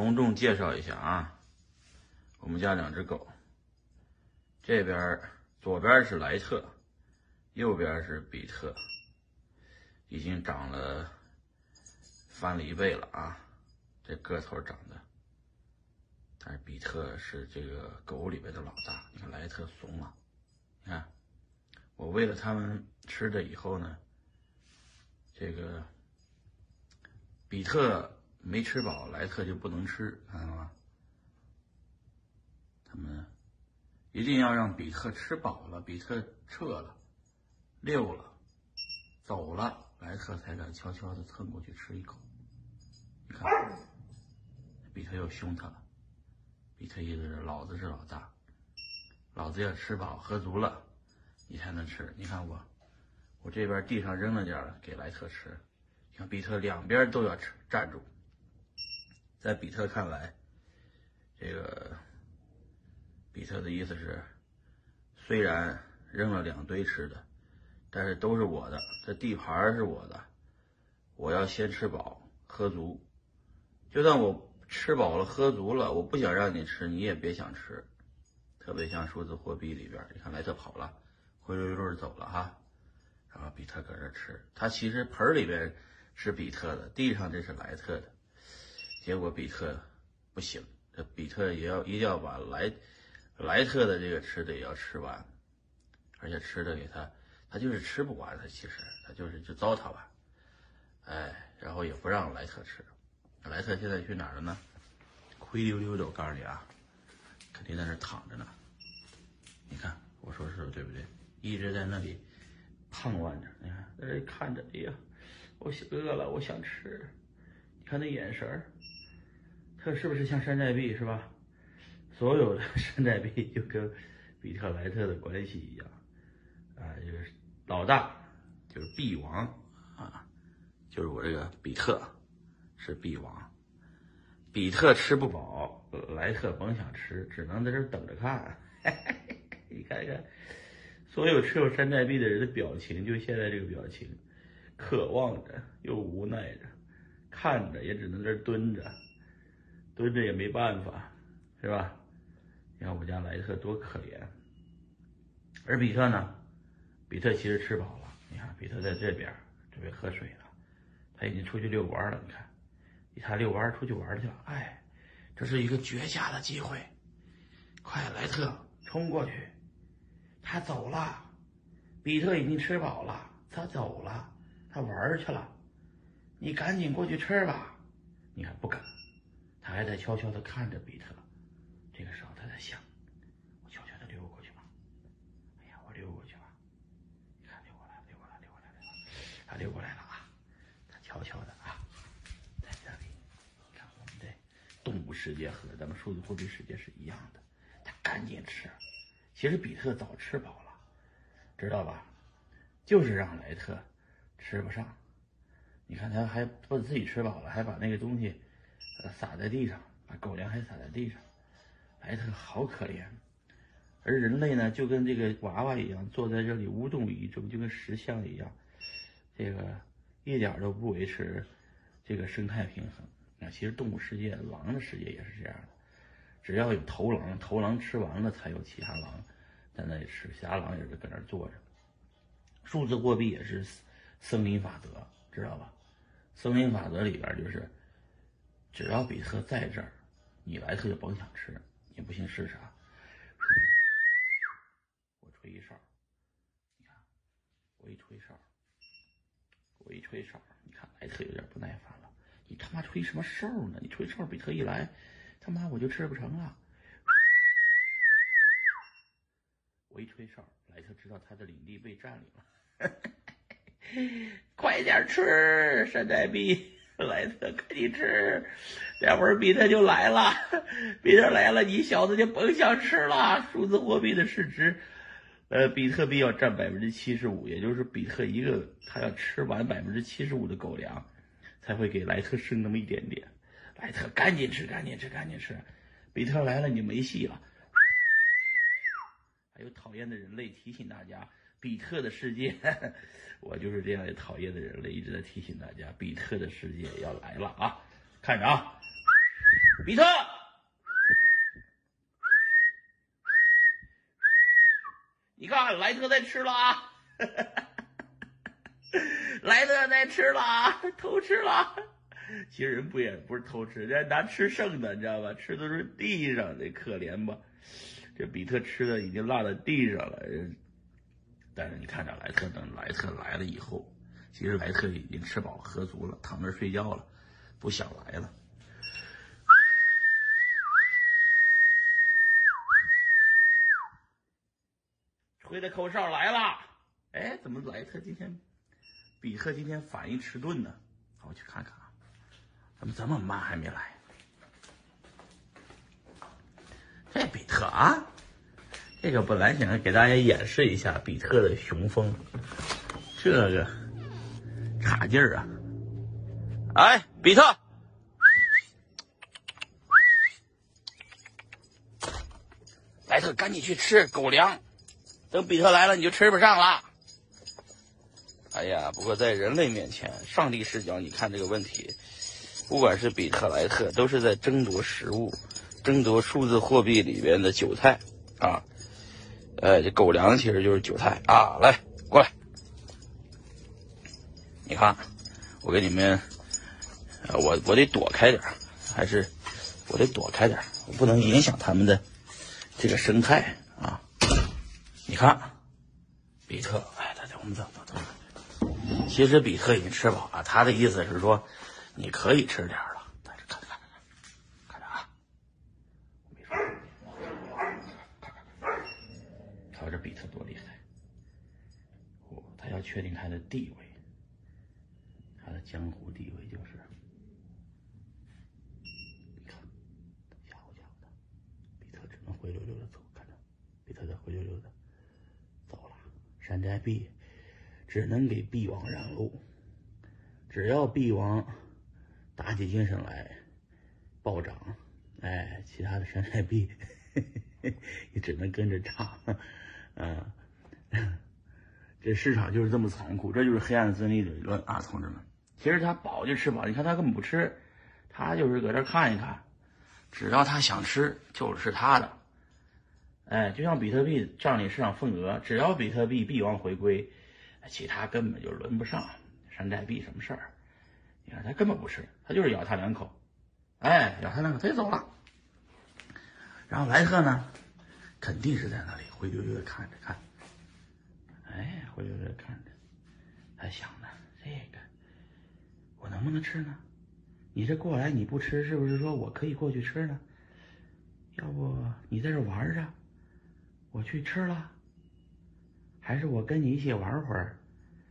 隆重介绍一下啊，我们家两只狗，这边左边是莱特，右边是比特，已经长了翻了一倍了啊，这个头长的。但是比特是这个狗里边的老大，你看莱特怂了，你看我喂了它们吃的以后呢，这个比特。没吃饱，莱特就不能吃，看到吗？他们一定要让比特吃饱了，比特撤了、溜了、走了，莱特才敢悄悄的蹭过去吃一口。你看，比特又凶他了。比特意思是老子是老大，老子要吃饱喝足了，你才能吃。你看我，我这边地上扔了点给莱特吃，你看比特两边都要吃，站住。在比特看来，这个比特的意思是，虽然扔了两堆吃的，但是都是我的，这地盘是我的，我要先吃饱喝足。就算我吃饱了喝足了，我不想让你吃，你也别想吃。特别像数字货币里边，你看莱特跑了，灰溜溜走了哈，然后比特搁这吃，他其实盆里边是比特的，地上这是莱特的。结果比特不行，这比特也要一定要把莱莱特的这个吃的也要吃完，而且吃的给他，他就是吃不完，他其实他就是就糟蹋吧，哎，然后也不让莱特吃，莱特现在去哪儿了呢？灰溜溜的，我告诉你啊，肯定在那躺着呢。你看我说是对不对？一直在那里盼望着，你看在这看着，哎呀，我饿了，我想吃，他那眼神儿。他是不是像山寨币是吧？所有的 山寨币就跟比特莱特的关系一样，啊，就是老大就是币王啊，就是我这个比特是币王，比特吃不饱，莱特甭想吃，只能在这等着看。你看看，所有持有山寨币的人的表情，就现在这个表情，渴望着又无奈着，看着也只能在这蹲着。蹲着也没办法，是吧？你看我家莱特多可怜，而比特呢？比特其实吃饱了。你看，比特在这边准备喝水了，他已经出去遛弯了。你看，他遛弯出去玩去了。哎，这是一个绝佳的机会，快，莱特冲过去！他走了，比特已经吃饱了，他走了，他玩去了。你赶紧过去吃吧。你看，不敢。他还在悄悄地看着比特，这个时候他在想：我悄悄地溜过去吧。哎呀，我溜过去吧。你看，溜过来，溜过来，溜过来溜过来。他溜过来了啊！他悄悄的啊，在这里。你看，我们的动物世界和咱们数字货币世界是一样的。他赶紧吃。其实比特早吃饱了，知道吧？就是让莱特吃不上。你看，他还不自己吃饱了，还把那个东西。撒在地上，把狗粮还撒在地上，莱特好可怜。而人类呢，就跟这个娃娃一样，坐在这里无动于衷，就跟石像一样，这个一点都不维持这个生态平衡。那，其实动物世界，狼的世界也是这样的，只要有头狼，头狼吃完了，才有其他狼在那里吃，其他狼也是搁那坐着。数字货币也是森林法则，知道吧？森林法则里边就是。只要比特在这儿，你莱特就甭想吃。你不信试试啊！我吹一哨，你看，我一吹哨，我一吹哨，你看莱特有点不耐烦了。你他妈吹什么哨呢？你吹哨，比特一来，他妈我就吃不成了。我一吹哨，莱特知道他的领地被占领了。快点吃山寨币！莱特，赶紧吃，待会儿比特就来了，比特来了，你小子就甭想吃了。数字货币的市值，呃，比特币要占百分之七十五，也就是比特一个，他要吃完百分之七十五的狗粮，才会给莱特剩那么一点点。莱特，赶紧吃，赶紧吃，赶紧吃，比特来了，你没戏了。还有讨厌的人类提醒大家。比特的世界，我就是这样讨厌的人类，一直在提醒大家，比特的世界要来了啊！看着啊，比。特，你看莱特在吃了啊！莱特在吃了啊，偷吃了。其实人不也不是偷吃，人家拿吃剩的，你知道吧？吃的是地上的，可怜吧？这比特吃的已经落在地上了。但是你看着莱特，等莱特来了以后，其实莱特已经吃饱喝足了，躺那睡觉了，不想来了。吹的口哨来了，哎，怎么莱特今天，比特今天反应迟钝呢？我去看看啊，怎么这么慢还没来？这比特啊，这个本来想给大家演示一下比特的雄风，这个差劲儿啊！哎，比特，莱特赶紧去吃狗粮。等比特来了，你就吃不上了。哎呀，不过在人类面前，上帝视角，你看这个问题，不管是比特莱特，都是在争夺食物，争夺数字货币里边的韭菜啊。哎，这狗粮其实就是韭菜啊。来，过来，你看，我给你们，我我得躲开点还是我得躲开点我不能影响他们的这个生态啊。你看，比特，哎，大家我们走走走。其实比特已经吃饱了，他的意思是说，你可以吃点。但是看着看着看着啊，没说，看看，瞧这比特多厉害！他要确定他的地位，他的江湖地位就是，你看，吓唬吓唬他，比特只能灰溜溜的走，看着，比特在灰溜溜的走了。山寨币只能给币王让路，只要币王打起精神来暴涨，哎，其他的山寨币 也只能跟着涨。嗯，这市场就是这么残酷，这就是黑暗森林理论啊，同志们。其实他饱就吃饱，你看他根本不吃，他就是搁这看一看，只要他想吃就是他的。哎，就像比特币占领市场份额，只要比特币币王回归，其他根本就轮不上山寨币什么事儿。你看他根本不吃，他就是咬他两口，哎，咬他两口他就走了。然后莱特呢，肯定是在那里灰溜溜的看着看，哎，灰溜溜的看着，他想呢，这个我能不能吃呢？你这过来你不吃，是不是说我可以过去吃呢？要不你在这玩着？我去吃了，还是我跟你一起玩会儿，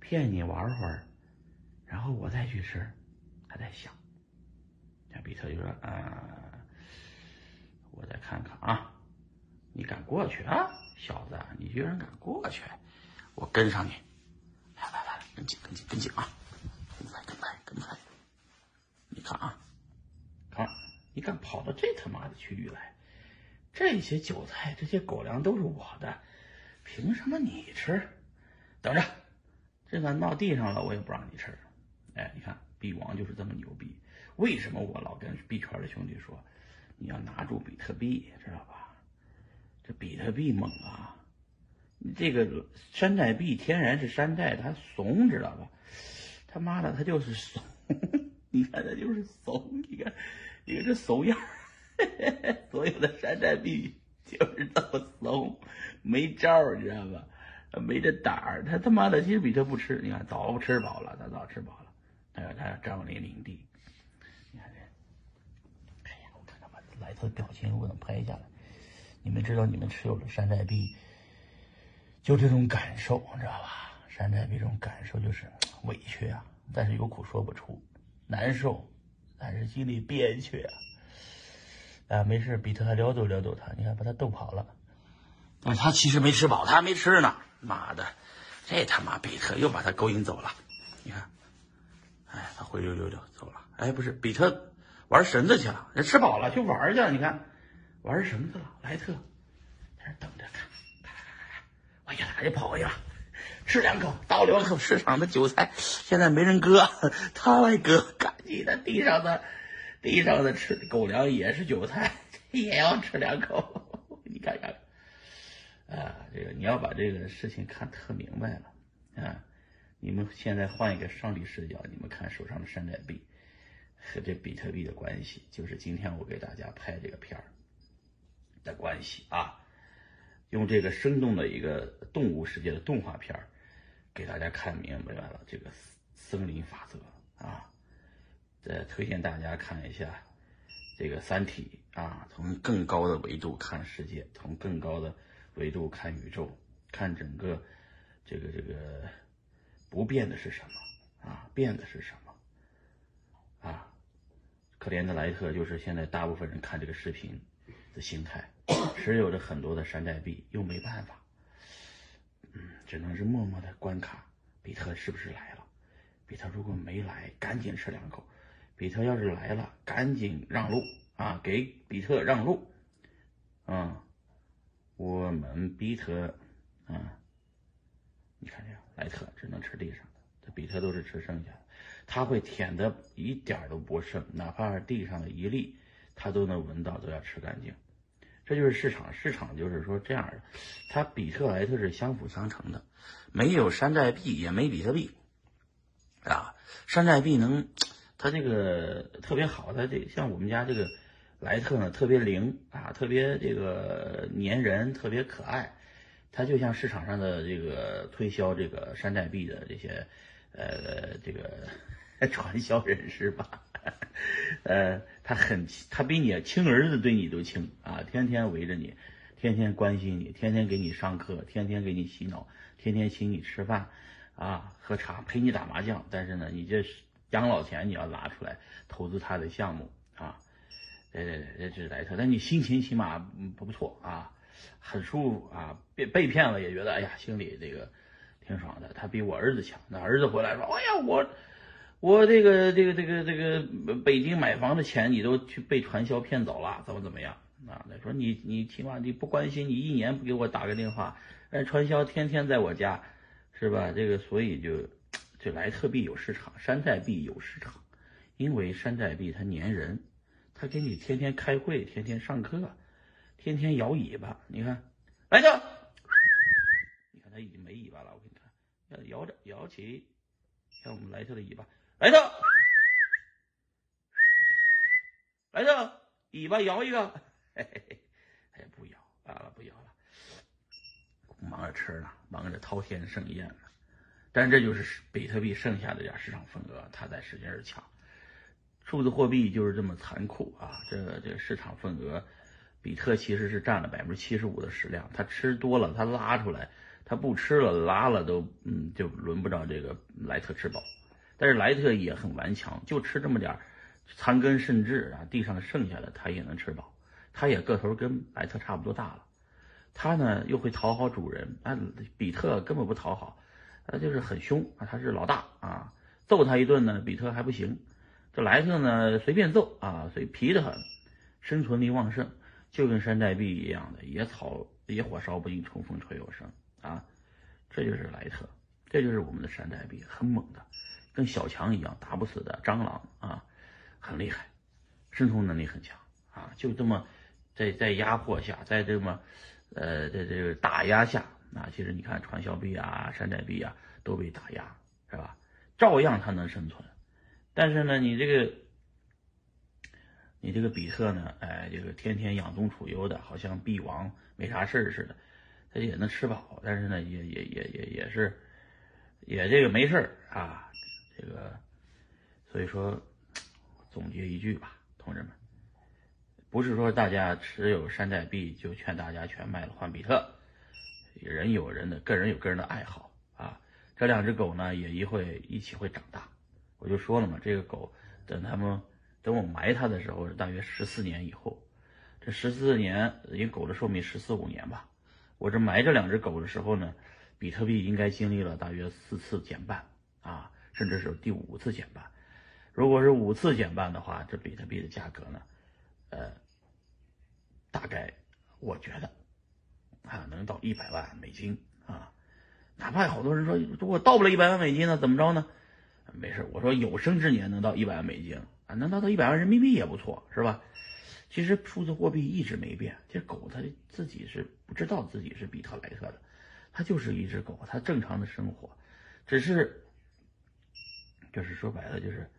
骗你玩会儿，然后我再去吃。他在想，这比特就说：“啊，我再看看啊，你敢过去啊，小子，你居然敢过去，我跟上你，来来来，跟紧跟紧跟紧啊，跟拍跟拍跟拍，你看啊，看，你敢跑到这他妈的区域来？”这些韭菜，这些狗粮都是我的，凭什么你吃？等着，这个闹地上了，我也不让你吃。哎，你看币王就是这么牛逼。为什么我老跟币圈的兄弟说，你要拿住比特币，知道吧？比特币猛啊！这个山寨币天然是山寨，它怂，知道吧？他妈的，它就是怂！你看，它就是怂！你看，你看这怂样。所有的山寨币就是这么怂，没招你知道吧？没这胆儿，他他妈的其实比特不吃，你看早吃饱了，他早吃饱了，他要他要占领领地。你看这，哎呀，我看他把莱特表情我能拍下来，你们知道你们持有了山寨币，就这种感受，你知道吧？山寨币这种感受就是委屈啊，但是有苦说不出，难受，但是心里憋屈啊。啊，没事，比特还撩逗撩逗他，你看把他逗跑了。但他其实没吃饱，他还没吃呢。妈的，这他妈比特又把他勾引走了。你看，哎，他灰溜溜的走了。哎，不是，比特玩绳子去了，人吃饱了去玩去了。你看，玩绳子了。莱特在那等着看，看看看看，我一来就跑过去了，吃两口，倒两口市场的韭菜，现在没人割，他来割，赶紧的地上的。地上的吃狗粮也是韭菜，也要吃两口。你看看，啊，这个你要把这个事情看特明白了啊！你们现在换一个上帝视角，你们看手上的山寨币和这比特币的关系，就是今天我给大家拍这个片儿的关系啊。用这个生动的一个动物世界的动画片儿，给大家看明白了这个森林法则啊。再推荐大家看一下这个《三体》啊，从更高的维度看世界，从更高的维度看宇宙，看整个这个这个不变的是什么啊？变的是什么啊？可怜的莱特就是现在大部分人看这个视频的心态。持有着很多的山寨币，又没办法，嗯，只能是默默的关卡。比特是不是来了？比特如果没来，赶紧吃两口；比特要是来了，赶紧让路啊，给比特让路。嗯，我们比特，嗯，你看这样，莱特只能吃地上的，这比特都是吃剩下的，他会舔的一点都不剩，哪怕是地上的一粒，他都能闻到，都要吃干净。这就是市场，市场就是说这样的，它比特莱特是相辅相成的，没有山寨币也没比特币，啊，山寨币能，它这个特别好，它这像我们家这个莱特呢，特别灵啊，特别这个粘人，特别可爱，它就像市场上的这个推销这个山寨币的这些，呃，这个 传销人士吧。呃，他很，他比你亲儿子对你都亲啊，天天围着你，天天关心你，天天给你上课，天天给你洗脑，天天请你吃饭，啊，喝茶，陪你打麻将。但是呢，你这养老钱你要拿出来投资他的项目啊，对对对，这是莱特。但你心情起码不不错啊，很舒服啊，被被骗了也觉得哎呀，心里这个挺爽的。他比我儿子强，那儿子回来说，哎呀我。我这个这个这个这个北京买房的钱你都去被传销骗走了，怎么怎么样啊？他说你你起码你不关心，你一年不给我打个电话，哎，传销天天在我家，是吧？这个所以就这莱特币有市场，山寨币有市场，因为山寨币它粘人，它给你天天开会，天天上课，天天摇尾巴。你看，来特，你看它已经没尾巴了，我给你看，要摇着摇起，像我们莱特的尾巴。来特，来特，尾巴摇一个，嘿嘿嘿，哎，不摇，罢了，不摇了，忙着吃呢，忙着滔天盛宴呢。但这就是比特币剩下的点市场份额，它在使劲儿抢。数字货币就是这么残酷啊！这个这个市场份额，比特其实是占了百分之七十五的食量，它吃多了，它拉出来；它不吃了，拉了都嗯，就轮不着这个莱特吃饱。但是莱特也很顽强，就吃这么点儿残根剩枝啊，地上剩下的他也能吃饱。他也个头跟莱特差不多大了，他呢又会讨好主人。啊，比特根本不讨好，他就是很凶啊，他是老大啊，揍他一顿呢，比特还不行。这莱特呢随便揍啊，所以皮得很，生存力旺盛，就跟山寨币一样的，野草野火烧不尽，春风吹又生啊。这就是莱特，这就是我们的山寨币，很猛的。跟小强一样打不死的蟑螂啊，很厉害，生存能力很强啊，就这么在在压迫下，在这么呃在这个打压下啊，其实你看传销币啊、山寨币啊都被打压是吧？照样它能生存，但是呢，你这个你这个比特呢，哎，这个天天养尊处优的，好像币王没啥事儿似的，他也能吃饱，但是呢，也也也也也是也这个没事儿啊。这个，所以说，总结一句吧，同志们，不是说大家持有山寨币就劝大家全卖了换比特，人有人的个人有个人的爱好啊。这两只狗呢，也一会一起会长大。我就说了嘛，这个狗等他们等我埋它的时候，大约十四年以后。这十四年，一个狗的寿命十四五年吧。我这埋这两只狗的时候呢，比特币应该经历了大约四次减半啊。甚至是第五次减半，如果是五次减半的话，这比特币的价格呢，呃，大概我觉得啊，能到一百万美金啊。哪怕好多人说，如果到不了一百万美金呢，怎么着呢？没事，我说有生之年能到一百万美金啊，能达到一百万人民币也不错，是吧？其实数字货币一直没变，这狗它自己是不知道自己是比特莱特的，它就是一只狗，它正常的生活，只是，就是说白了就是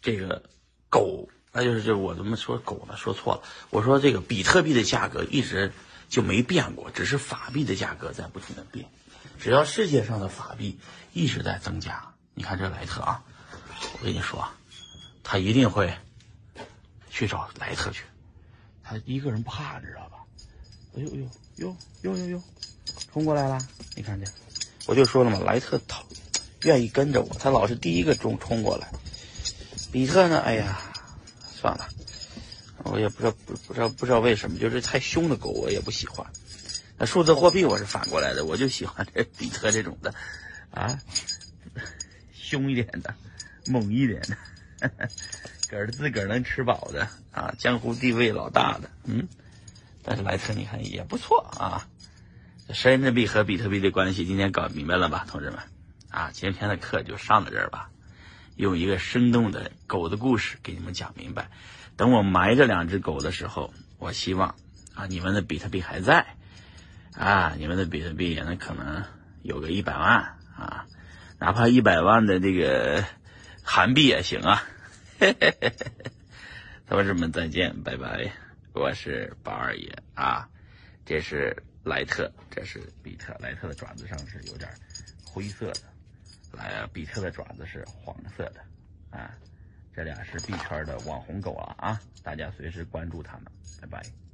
这个狗，那就是就我怎么说狗呢？说错了，我说这个比特币的价格一直就没变过，只是法币的价格在不停的变，只要世界上的法币一直在增加，你看这莱特啊，我跟你说，他一定会。去找莱特去，他一个人怕你，知道吧？哎呦呦呦呦呦呦，冲过来了！你看这？我就说了嘛，莱特讨愿意跟着我，他老是第一个冲冲过来。比特呢？哎呀，算了，我也不知道不不知道不知道为什么，就是太凶的狗我也不喜欢。那数字货币我是反过来的，我就喜欢这比特这种的，啊，凶一点的，猛一点的。个儿自个儿能吃饱的啊，江湖地位老大的，嗯，但是莱特你看也不错啊。人民币和比特币的关系今天搞明白了吧，同志们？啊，今天的课就上到这儿吧。用一个生动的狗的故事给你们讲明白。等我埋这两只狗的时候，我希望啊，你们的比特币还在啊，你们的比特币也能可能有个一百万啊，哪怕一百万的这个韩币也行啊。嘿嘿嘿嘿嘿，同志们再见，拜拜！我是宝二爷啊，这是莱特，这是比特。莱特的爪子上是有点灰色的，来，比特的爪子是黄色的啊。这俩是 B 圈的网红狗了啊，大家随时关注他们，拜拜。